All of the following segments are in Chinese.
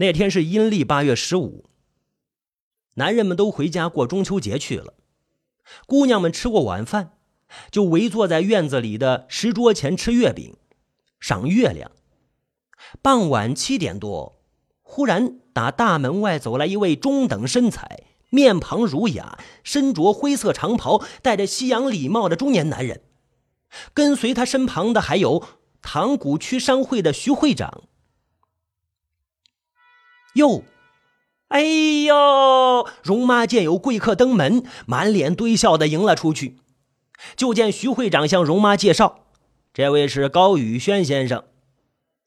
那天是阴历八月十五，男人们都回家过中秋节去了。姑娘们吃过晚饭，就围坐在院子里的石桌前吃月饼、赏月亮。傍晚七点多，忽然打大门外走来一位中等身材、面庞儒雅、身着灰色长袍、戴着西洋礼帽的中年男人。跟随他身旁的还有塘沽区商会的徐会长。哟，哎呦！容妈见有贵客登门，满脸堆笑的迎了出去。就见徐会长向容妈介绍：“这位是高宇轩先生，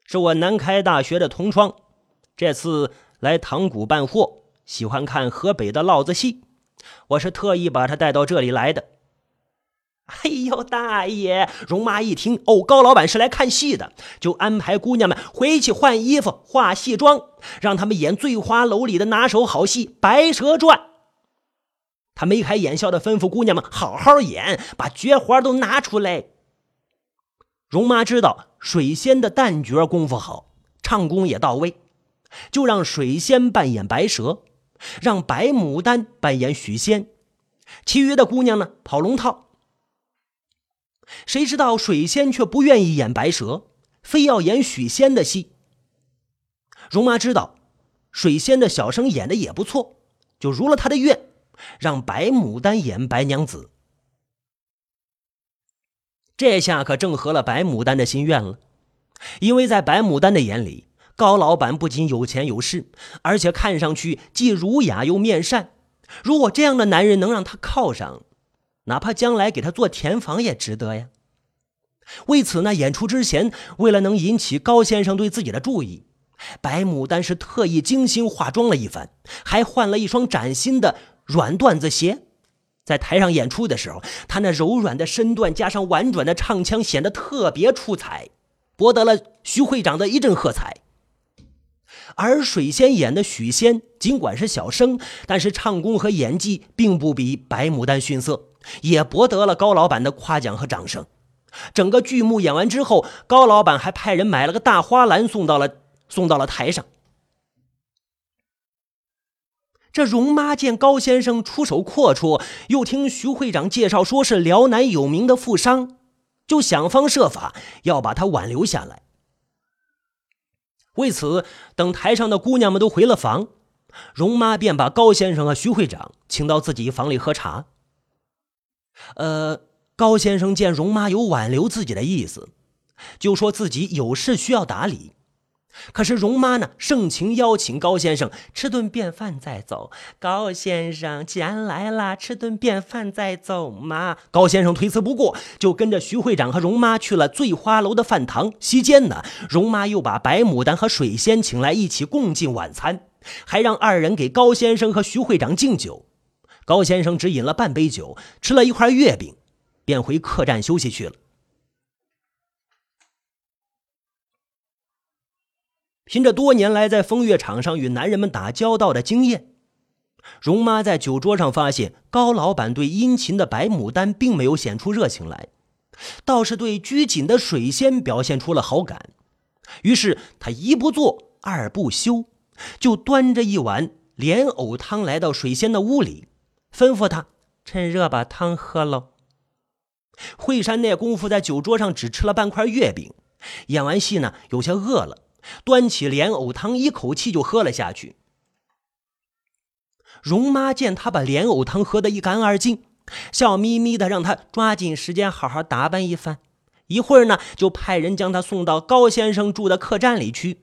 是我南开大学的同窗，这次来塘沽办货，喜欢看河北的烙子戏，我是特意把他带到这里来的。”哎呦，大爷！容妈一听，哦，高老板是来看戏的，就安排姑娘们回去换衣服、化戏妆，让他们演《醉花楼》里的拿手好戏《白蛇传》。他眉开眼笑的吩咐姑娘们好好演，把绝活都拿出来。容妈知道水仙的旦角功夫好，唱功也到位，就让水仙扮演白蛇，让白牡丹扮演许仙，其余的姑娘呢跑龙套。谁知道水仙却不愿意演白蛇，非要演许仙的戏。容妈知道水仙的小生演的也不错，就如了他的愿，让白牡丹演白娘子。这下可正合了白牡丹的心愿了，因为在白牡丹的眼里，高老板不仅有钱有势，而且看上去既儒雅又面善。如果这样的男人能让她靠上，哪怕将来给他做填房也值得呀。为此呢，演出之前，为了能引起高先生对自己的注意，白牡丹是特意精心化妆了一番，还换了一双崭新的软缎子鞋。在台上演出的时候，她那柔软的身段加上婉转的唱腔，显得特别出彩，博得了徐会长的一阵喝彩。而水仙演的许仙，尽管是小生，但是唱功和演技并不比白牡丹逊色。也博得了高老板的夸奖和掌声。整个剧目演完之后，高老板还派人买了个大花篮送到了送到了台上。这容妈见高先生出手阔绰，又听徐会长介绍说是辽南有名的富商，就想方设法要把他挽留下来。为此，等台上的姑娘们都回了房，容妈便把高先生和徐会长请到自己房里喝茶。呃，高先生见容妈有挽留自己的意思，就说自己有事需要打理。可是容妈呢，盛情邀请高先生吃顿便饭再走。高先生既然来了，吃顿便饭再走嘛。高先生推辞不过，就跟着徐会长和容妈去了醉花楼的饭堂。席间呢，容妈又把白牡丹和水仙请来一起共进晚餐，还让二人给高先生和徐会长敬酒。高先生只饮了半杯酒，吃了一块月饼，便回客栈休息去了。凭着多年来在风月场上与男人们打交道的经验，容妈在酒桌上发现高老板对殷勤的白牡丹并没有显出热情来，倒是对拘谨的水仙表现出了好感。于是他一不做二不休，就端着一碗莲藕汤来到水仙的屋里。吩咐他趁热把汤喝了。惠山那功夫在酒桌上只吃了半块月饼，演完戏呢有些饿了，端起莲藕汤一口气就喝了下去。容妈见他把莲藕汤喝得一干二净，笑眯眯的让他抓紧时间好好打扮一番，一会儿呢就派人将他送到高先生住的客栈里去。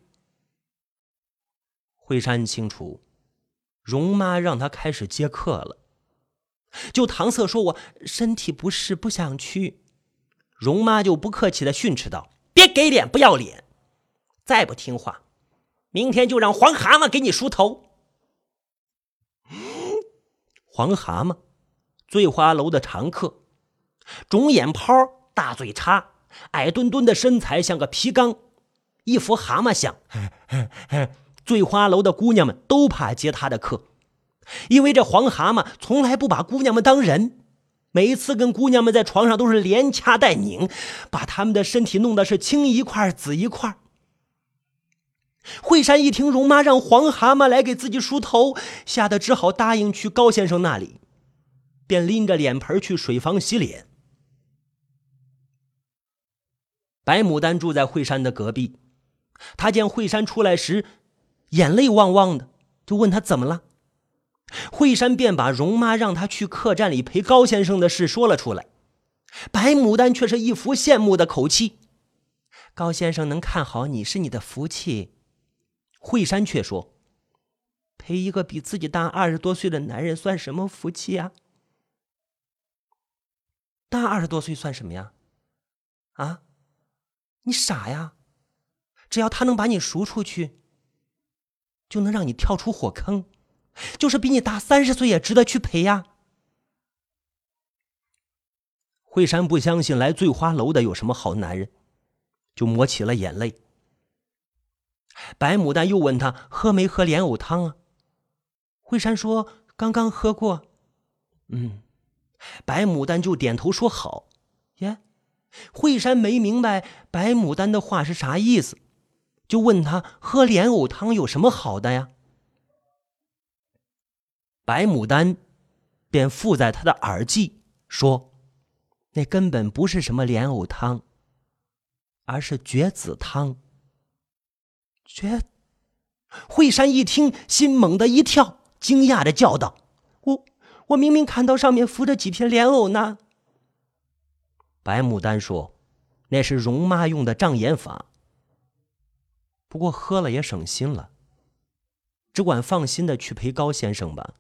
惠山清楚，容妈让他开始接客了。就搪塞说：“我身体不适，不想去。”容妈就不客气的训斥道：“别给脸，不要脸！再不听话，明天就让黄蛤蟆给你梳头。”黄蛤蟆，醉花楼的常客，肿眼泡，大嘴叉，矮墩墩的身材像个皮缸，一副蛤蟆相。醉花楼的姑娘们都怕接他的客。因为这黄蛤蟆从来不把姑娘们当人，每一次跟姑娘们在床上都是连掐带拧，把她们的身体弄得是青一块紫一块。惠惠山一听容妈让黄蛤蟆来给自己梳头，吓得只好答应去高先生那里，便拎着脸盆去水房洗脸。白牡丹住在惠山的隔壁，他见惠山出来时，眼泪汪汪的，就问他怎么了。惠山便把容妈让他去客栈里陪高先生的事说了出来。白牡丹却是一副羡慕的口气：“高先生能看好你是你的福气。”惠山却说：“陪一个比自己大二十多岁的男人算什么福气呀？大二十多岁算什么呀？啊，你傻呀！只要他能把你赎出去，就能让你跳出火坑。就是比你大三十岁也值得去陪呀。”惠山不相信来醉花楼的有什么好男人，就抹起了眼泪。白牡丹又问他喝没喝莲藕汤啊？惠山说刚刚喝过。嗯，白牡丹就点头说好。耶，惠山没明白白牡丹的话是啥意思，就问他喝莲藕汤有什么好的呀？白牡丹便附在他的耳际说。那根本不是什么莲藕汤，而是绝子汤。绝，惠山一听，心猛地一跳，惊讶的叫道：“我我明明看到上面浮着几片莲藕呢。”白牡丹说：“那是容妈用的障眼法，不过喝了也省心了，只管放心的去陪高先生吧。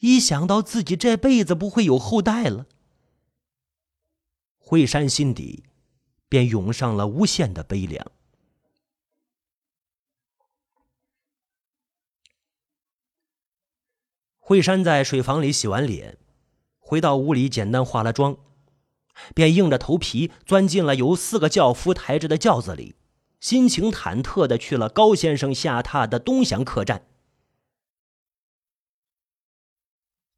一想到自己这辈子不会有后代了。”惠山心底便涌上了无限的悲凉。惠山在水房里洗完脸，回到屋里简单化了妆，便硬着头皮钻进了由四个轿夫抬着的轿子里，心情忐忑的去了高先生下榻的东祥客栈。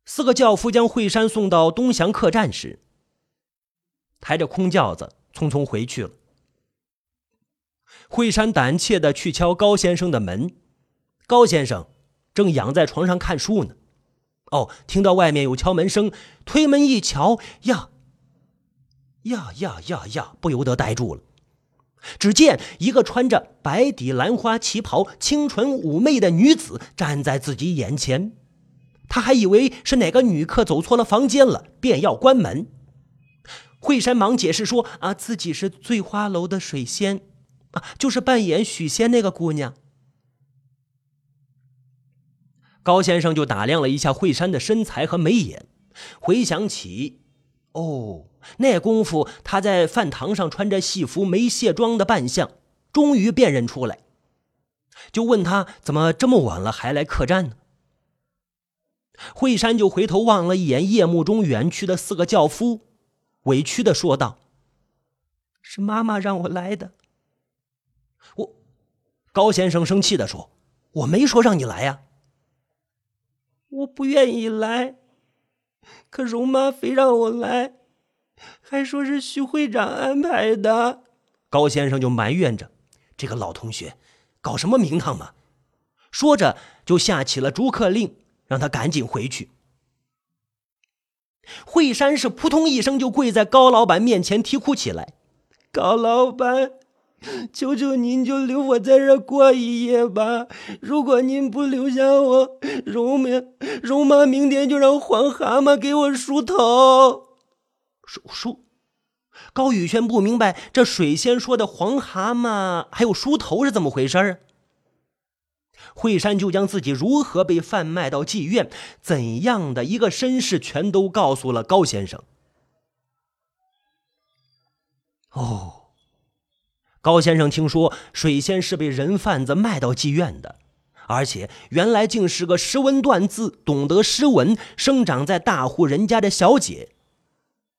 四个轿夫将惠山送到东祥客栈时。抬着空轿子匆匆回去了。惠山胆怯的去敲高先生的门，高先生正仰在床上看书呢。哦，听到外面有敲门声，推门一瞧，呀，呀呀呀呀，不由得呆住了。只见一个穿着白底兰花旗袍、清纯妩媚的女子站在自己眼前，他还以为是哪个女客走错了房间了，便要关门。惠山忙解释说：“啊，自己是醉花楼的水仙，啊，就是扮演许仙那个姑娘。”高先生就打量了一下惠山的身材和眉眼，回想起，哦，那功夫他在饭堂上穿着戏服没卸妆的扮相，终于辨认出来，就问他怎么这么晚了还来客栈呢？惠山就回头望了一眼夜幕中远去的四个轿夫。委屈的说道：“是妈妈让我来的。”我，高先生生气的说：“我没说让你来呀，我不愿意来，可容妈非让我来，还说是徐会长安排的。”高先生就埋怨着：“这个老同学，搞什么名堂嘛！”说着就下起了逐客令，让他赶紧回去。惠山是扑通一声就跪在高老板面前啼哭起来：“高老板，求求您就留我在这过一夜吧！如果您不留下我，容明容妈明天就让黄蛤蟆给我梳头。”梳梳，高宇轩不明白这水仙说的黄蛤蟆还有梳头是怎么回事啊？惠山就将自己如何被贩卖到妓院，怎样的一个身世，全都告诉了高先生。哦，高先生听说水仙是被人贩子卖到妓院的，而且原来竟是个识文断字、懂得诗文、生长在大户人家的小姐，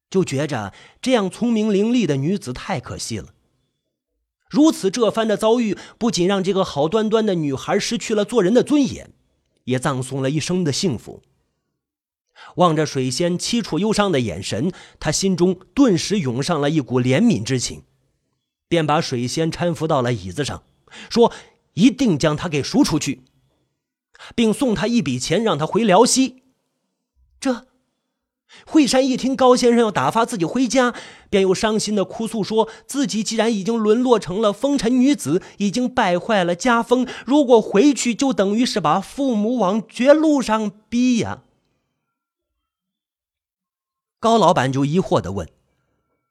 就觉着这样聪明伶俐的女子太可惜了。如此这番的遭遇，不仅让这个好端端的女孩失去了做人的尊严，也葬送了一生的幸福。望着水仙凄楚忧伤的眼神，他心中顿时涌上了一股怜悯之情，便把水仙搀扶到了椅子上，说：“一定将他给赎出去，并送他一笔钱，让他回辽西。这惠山一听高先生要打发自己回家，便又伤心的哭诉，说自己既然已经沦落成了风尘女子，已经败坏了家风，如果回去，就等于是把父母往绝路上逼呀。高老板就疑惑的问：“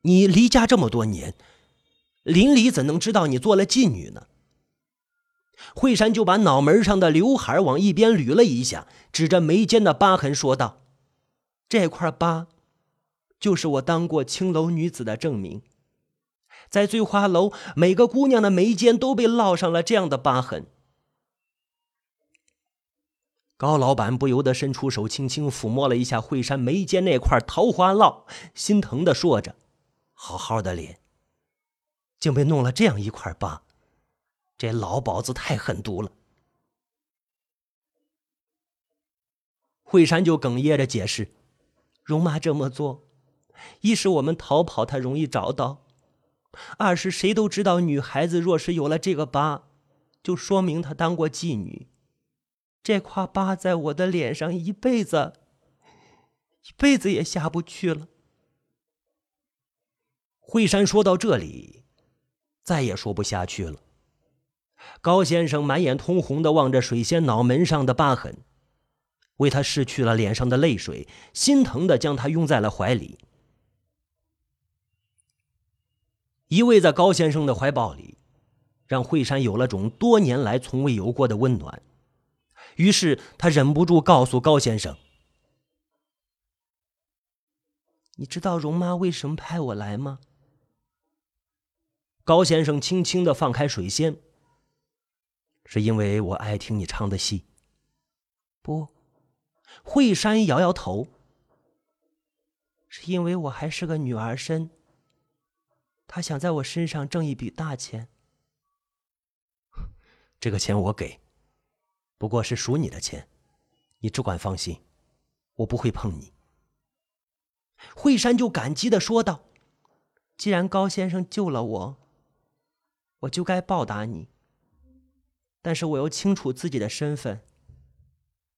你离家这么多年，邻里怎能知道你做了妓女呢？”惠山就把脑门上的刘海往一边捋了一下，指着眉间的疤痕说道：“这块疤，就是我当过青楼女子的证明。在醉花楼，每个姑娘的眉间都被烙上了这样的疤痕。”高老板不由得伸出手，轻轻抚摸了一下惠山眉间那块桃花烙，心疼的说着：“好好的脸，竟被弄了这样一块疤。”这老鸨子太狠毒了。惠山就哽咽着解释：“容妈这么做，一是我们逃跑，她容易找到；二是谁都知道，女孩子若是有了这个疤，就说明她当过妓女。这块疤在我的脸上，一辈子，一辈子也下不去了。”惠山说到这里，再也说不下去了。高先生满眼通红的望着水仙脑门上的疤痕，为他拭去了脸上的泪水，心疼的将他拥在了怀里，依偎在高先生的怀抱里，让惠山有了种多年来从未有过的温暖。于是他忍不住告诉高先生：“你知道容妈为什么派我来吗？”高先生轻轻的放开水仙。是因为我爱听你唱的戏。不，惠山摇摇头。是因为我还是个女儿身。他想在我身上挣一笔大钱。这个钱我给，不过是属你的钱，你只管放心，我不会碰你。惠山就感激的说道：“既然高先生救了我，我就该报答你。”但是我又清楚自己的身份。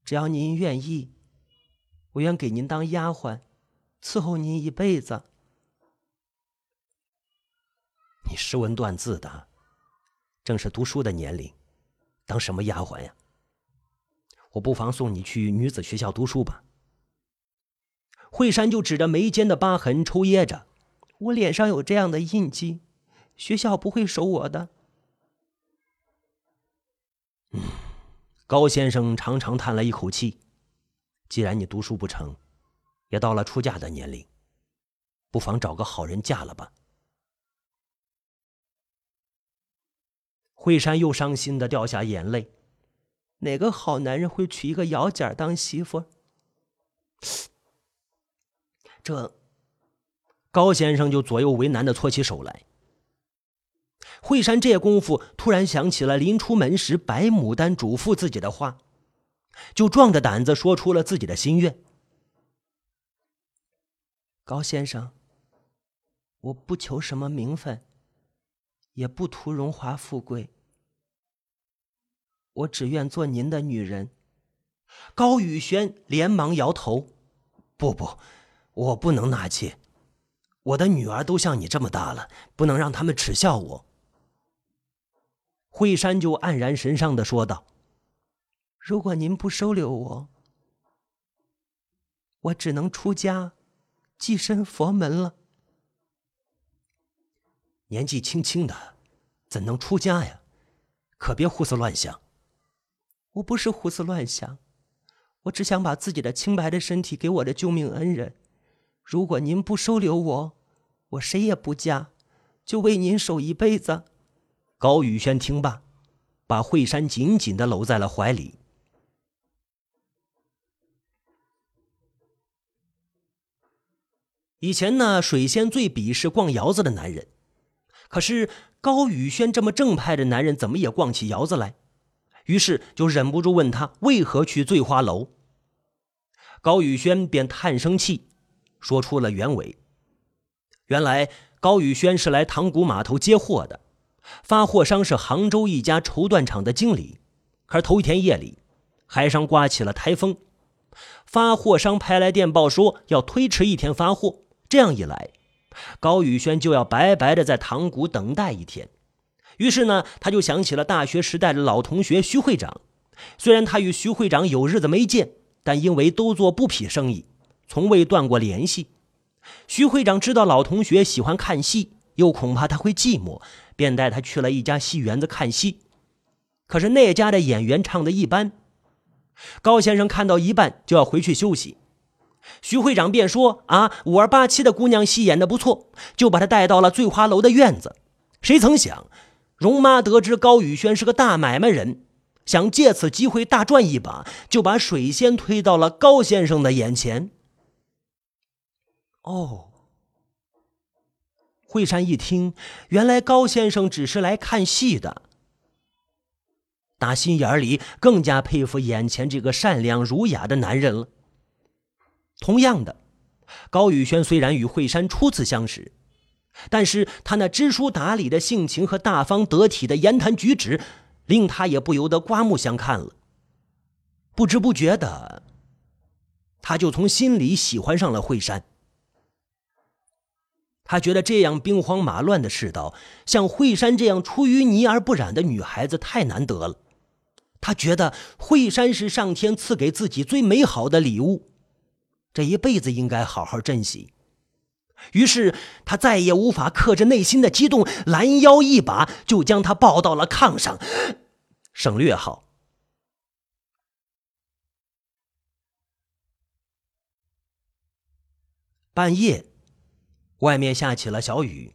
只要您愿意，我愿给您当丫鬟，伺候您一辈子。你识文断字的，正是读书的年龄，当什么丫鬟呀？我不妨送你去女子学校读书吧。惠山就指着眉间的疤痕抽噎着：“我脸上有这样的印记，学校不会收我的。”高先生长长叹了一口气。既然你读书不成，也到了出嫁的年龄，不妨找个好人嫁了吧。惠山又伤心的掉下眼泪。哪个好男人会娶一个姚姐当媳妇？这，高先生就左右为难的搓起手来。惠山这功夫突然想起了临出门时白牡丹嘱咐自己的话，就壮着胆子说出了自己的心愿。高先生，我不求什么名分，也不图荣华富贵，我只愿做您的女人。高宇轩连忙摇头：“不不，我不能纳妾，我的女儿都像你这么大了，不能让他们耻笑我。”惠山就黯然神伤的说道：“如果您不收留我，我只能出家，寄身佛门了。年纪轻轻的，怎能出家呀？可别胡思乱想。我不是胡思乱想，我只想把自己的清白的身体给我的救命恩人。如果您不收留我，我谁也不嫁，就为您守一辈子。”高宇轩听罢，把惠山紧紧的搂在了怀里。以前呢，水仙最鄙视逛窑子的男人，可是高宇轩这么正派的男人，怎么也逛起窑子来？于是就忍不住问他为何去醉花楼。高宇轩便叹声气，说出了原委。原来高宇轩是来塘沽码头接货的。发货商是杭州一家绸缎厂的经理，可是头一天夜里，海上刮起了台风，发货商拍来电报说要推迟一天发货。这样一来，高宇轩就要白白的在塘沽等待一天。于是呢，他就想起了大学时代的老同学徐会长。虽然他与徐会长有日子没见，但因为都做布匹生意，从未断过联系。徐会长知道老同学喜欢看戏，又恐怕他会寂寞，便带他去了一家戏园子看戏。可是那家的演员唱的一般，高先生看到一半就要回去休息。徐会长便说：“啊，五二八七的姑娘戏演的不错，就把她带到了醉花楼的院子。”谁曾想，容妈得知高宇轩是个大买卖人，想借此机会大赚一把，就把水仙推到了高先生的眼前。哦，惠山一听，原来高先生只是来看戏的，打心眼里更加佩服眼前这个善良儒雅的男人了。同样的，高宇轩虽然与惠山初次相识，但是他那知书达理的性情和大方得体的言谈举止，令他也不由得刮目相看了。不知不觉的，他就从心里喜欢上了惠山。他觉得这样兵荒马乱的世道，像惠山这样出淤泥而不染的女孩子太难得了。他觉得惠山是上天赐给自己最美好的礼物。这一辈子应该好好珍惜。于是他再也无法克制内心的激动，拦腰一把就将她抱到了炕上。省略号。半夜，外面下起了小雨。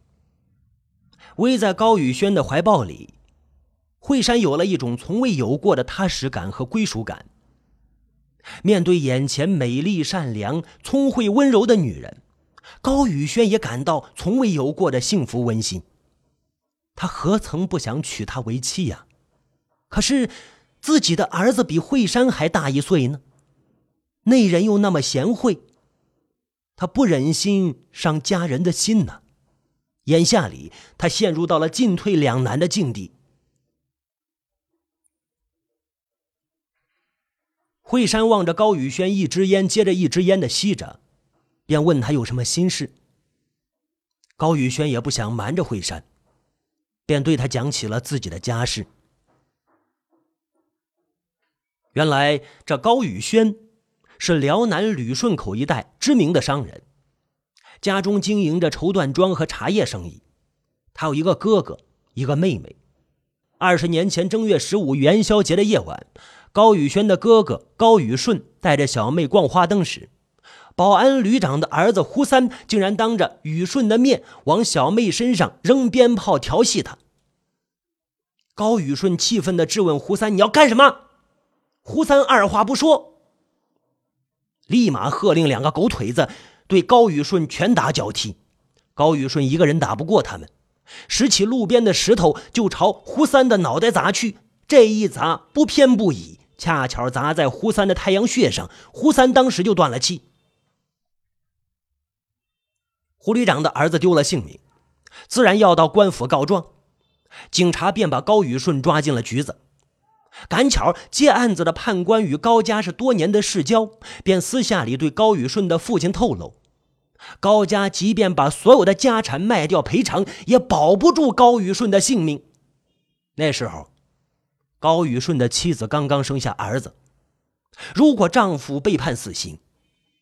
偎在高宇轩的怀抱里，惠山有了一种从未有过的踏实感和归属感。面对眼前美丽、善良、聪慧、温柔的女人，高宇轩也感到从未有过的幸福温馨。他何曾不想娶她为妻呀？可是自己的儿子比惠山还大一岁呢，那人又那么贤惠，他不忍心伤家人的心呢。眼下里，他陷入到了进退两难的境地。惠山望着高宇轩，一支烟接着一支烟的吸着，便问他有什么心事。高宇轩也不想瞒着惠山，便对他讲起了自己的家事。原来这高宇轩是辽南旅顺口一带知名的商人，家中经营着绸缎庄和茶叶生意。他有一个哥哥，一个妹妹。二十年前正月十五元宵节的夜晚。高宇轩的哥哥高宇顺带着小妹逛花灯时，保安旅长的儿子胡三竟然当着宇顺的面往小妹身上扔鞭炮调戏她。高宇顺气愤地质问胡三：“你要干什么？”胡三二话不说，立马喝令两个狗腿子对高宇顺拳打脚踢。高宇顺一个人打不过他们，拾起路边的石头就朝胡三的脑袋砸去。这一砸不偏不倚。恰巧砸在胡三的太阳穴上，胡三当时就断了气。胡旅长的儿子丢了性命，自然要到官府告状。警察便把高宇顺抓进了局子。赶巧接案子的判官与高家是多年的世交，便私下里对高宇顺的父亲透露：高家即便把所有的家产卖掉赔偿，也保不住高宇顺的性命。那时候。高宇顺的妻子刚刚生下儿子，如果丈夫被判死刑，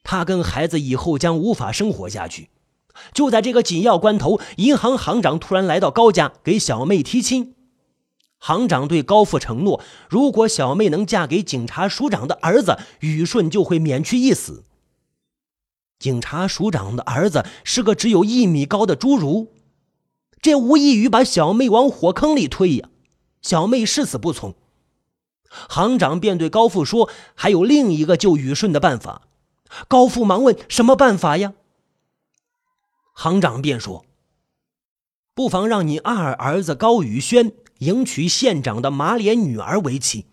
她跟孩子以后将无法生活下去。就在这个紧要关头，银行行长突然来到高家给小妹提亲。行长对高富承诺，如果小妹能嫁给警察署长的儿子，宇顺就会免去一死。警察署长的儿子是个只有一米高的侏儒，这无异于把小妹往火坑里推呀！小妹誓死不从，行长便对高富说：“还有另一个救宇顺的办法。”高富忙问：“什么办法呀？”行长便说：“不妨让你二儿子高宇轩迎娶县长的马脸女儿为妻。”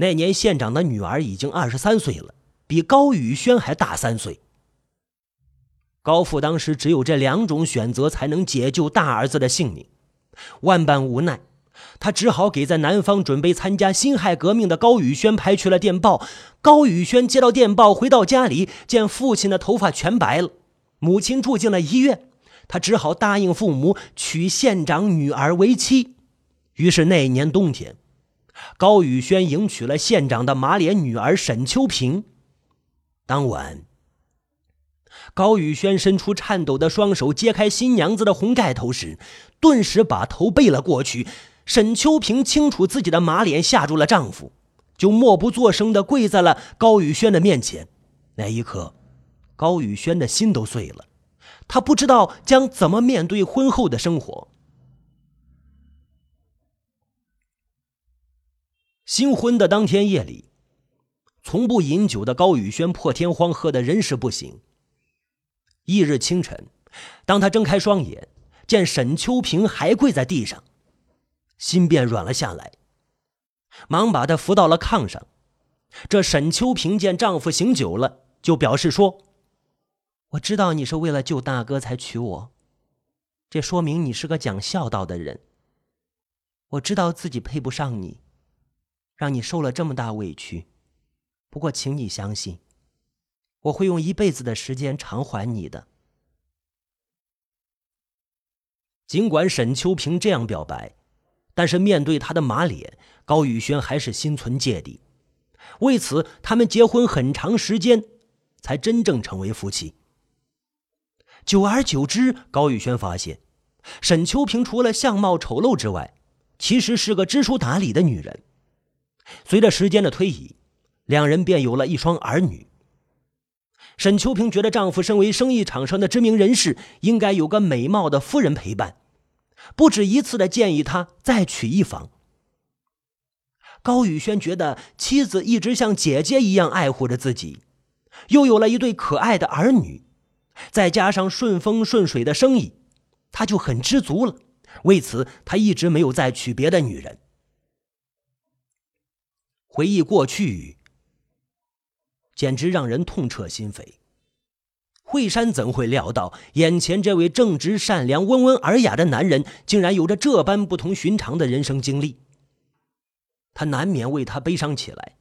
那年县长的女儿已经二十三岁了，比高宇轩还大三岁。高富当时只有这两种选择，才能解救大儿子的性命。万般无奈，他只好给在南方准备参加辛亥革命的高宇轩拍去了电报。高宇轩接到电报，回到家里，见父亲的头发全白了，母亲住进了医院，他只好答应父母娶县长女儿为妻。于是那年冬天，高宇轩迎娶了县长的马脸女儿沈秋平。当晚。高宇轩伸出颤抖的双手，揭开新娘子的红盖头时，顿时把头背了过去。沈秋平清楚自己的马脸吓住了丈夫，就默不作声地跪在了高宇轩的面前。那一刻，高宇轩的心都碎了，他不知道将怎么面对婚后的生活。新婚的当天夜里，从不饮酒的高宇轩破天荒喝得人事不省。翌日清晨，当他睁开双眼，见沈秋平还跪在地上，心便软了下来，忙把他扶到了炕上。这沈秋平见丈夫醒酒了，就表示说：“我知道你是为了救大哥才娶我，这说明你是个讲孝道的人。我知道自己配不上你，让你受了这么大委屈。不过，请你相信。”我会用一辈子的时间偿还你的。尽管沈秋平这样表白，但是面对他的马脸，高宇轩还是心存芥蒂。为此，他们结婚很长时间，才真正成为夫妻。久而久之，高宇轩发现，沈秋平除了相貌丑陋之外，其实是个知书达理的女人。随着时间的推移，两人便有了一双儿女。沈秋平觉得丈夫身为生意场上的知名人士，应该有个美貌的夫人陪伴，不止一次的建议他再娶一房。高宇轩觉得妻子一直像姐姐一样爱护着自己，又有了一对可爱的儿女，再加上顺风顺水的生意，他就很知足了。为此，他一直没有再娶别的女人。回忆过去。简直让人痛彻心扉。惠山怎会料到，眼前这位正直善良、温文尔雅的男人，竟然有着这般不同寻常的人生经历？他难免为他悲伤起来，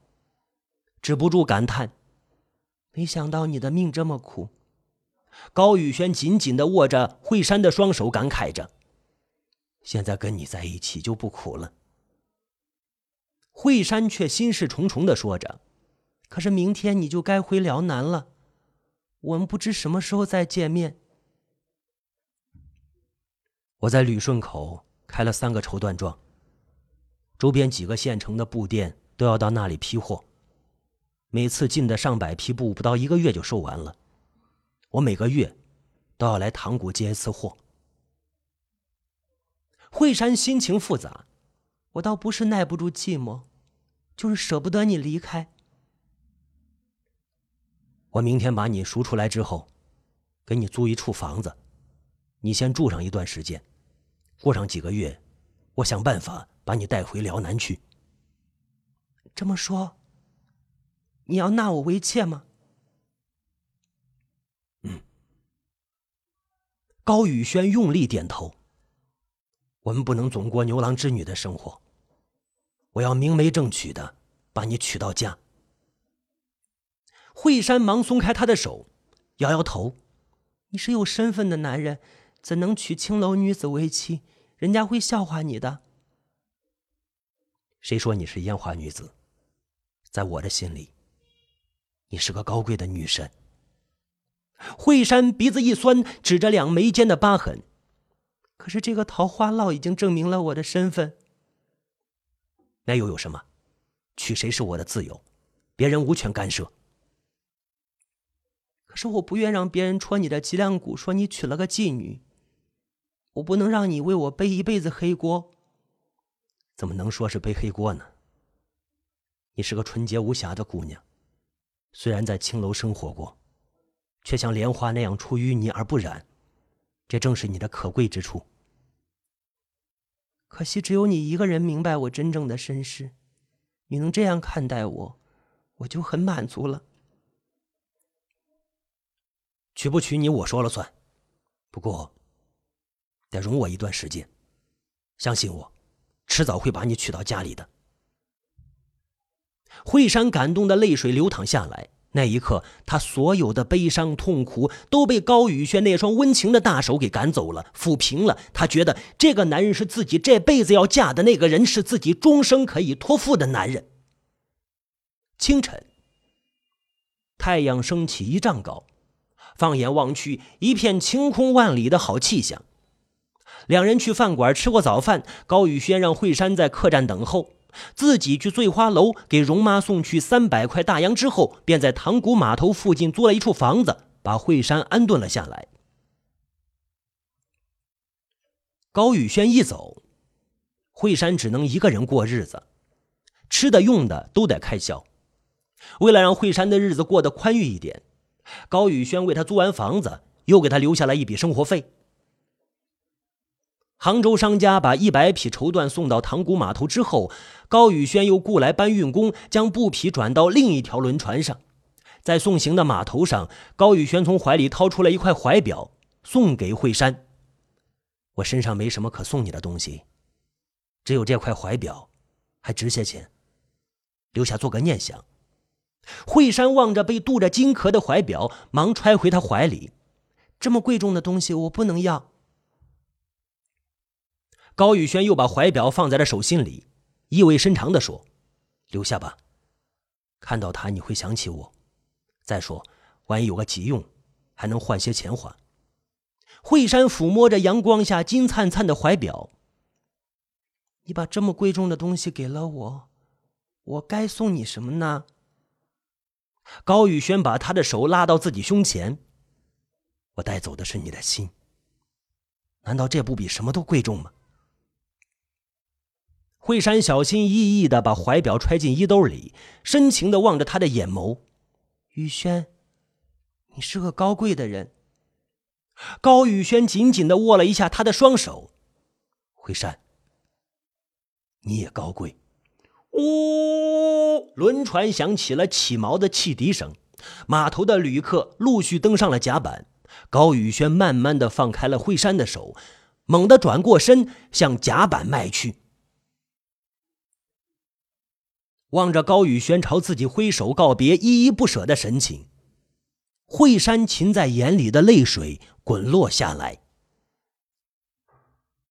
止不住感叹：“没想到你的命这么苦。”高宇轩紧紧的握着惠山的双手，感慨着：“现在跟你在一起就不苦了。”惠山却心事重重的说着。可是明天你就该回辽南了，我们不知什么时候再见面。我在旅顺口开了三个绸缎庄，周边几个县城的布店都要到那里批货，每次进的上百批布，不到一个月就售完了。我每个月都要来塘沽接一次货。惠山心情复杂，我倒不是耐不住寂寞，就是舍不得你离开。我明天把你赎出来之后，给你租一处房子，你先住上一段时间，过上几个月，我想办法把你带回辽南去。这么说，你要纳我为妾吗？嗯。高宇轩用力点头。我们不能总过牛郎织女的生活，我要明媒正娶的把你娶到家。惠山忙松开他的手，摇摇头：“你是有身份的男人，怎能娶青楼女子为妻？人家会笑话你的。”谁说你是烟花女子？在我的心里，你是个高贵的女神。惠山鼻子一酸，指着两眉间的疤痕：“可是这个桃花烙已经证明了我的身份。那又有什么？娶谁是我的自由，别人无权干涉。”可是我不愿让别人戳你的脊梁骨，说你娶了个妓女。我不能让你为我背一辈子黑锅。怎么能说是背黑锅呢？你是个纯洁无瑕的姑娘，虽然在青楼生活过，却像莲花那样出淤泥而不染，这正是你的可贵之处。可惜只有你一个人明白我真正的身世，你能这样看待我，我就很满足了。娶不娶你，我说了算。不过，得容我一段时间。相信我，迟早会把你娶到家里的。惠山感动的泪水流淌下来，那一刻，他所有的悲伤痛苦都被高宇轩那双温情的大手给赶走了，抚平了。他觉得这个男人是自己这辈子要嫁的那个人，是自己终生可以托付的男人。清晨，太阳升起一丈高，放眼望去，一片晴空万里的好气象。两人去饭馆吃过早饭，高宇轩让惠山在客栈等候，自己去醉花楼给容妈送去三百块大洋之后，便在塘沽码头附近租了一处房子，把惠山安顿了下来。高宇轩一走，惠山只能一个人过日子，吃的用的都得开销。为了让惠山的日子过得宽裕一点，高宇轩为他租完房子，又给他留下了一笔生活费。杭州商家把一百匹绸缎送到塘沽码头之后，高宇轩又雇来搬运工，将布匹转到另一条轮船上。在送行的码头上，高宇轩从怀里掏出了一块怀表，送给惠山。我身上没什么可送你的东西，只有这块怀表，还值些钱，留下做个念想。惠山望着被镀着金壳的怀表，忙揣回他怀里。这么贵重的东西，我不能要。高宇轩又把怀表放在了手心里，意味深长地说：“留下吧，看到它你会想起我。再说，万一有个急用，还能换些钱花。”惠山抚摸着阳光下金灿灿的怀表：“你把这么贵重的东西给了我，我该送你什么呢？”高宇轩把他的手拉到自己胸前：“我带走的是你的心，难道这不比什么都贵重吗？”惠山小心翼翼的把怀表揣进衣兜里，深情的望着他的眼眸。宇轩，你是个高贵的人。高宇轩紧紧的握了一下他的双手。惠山，你也高贵。呜，轮船响起了起锚的汽笛声，码头的旅客陆续登上了甲板。高宇轩慢慢的放开了惠山的手，猛地转过身向甲板迈去。望着高宇轩朝自己挥手告别、依依不舍的神情，惠山噙在眼里的泪水滚落下来。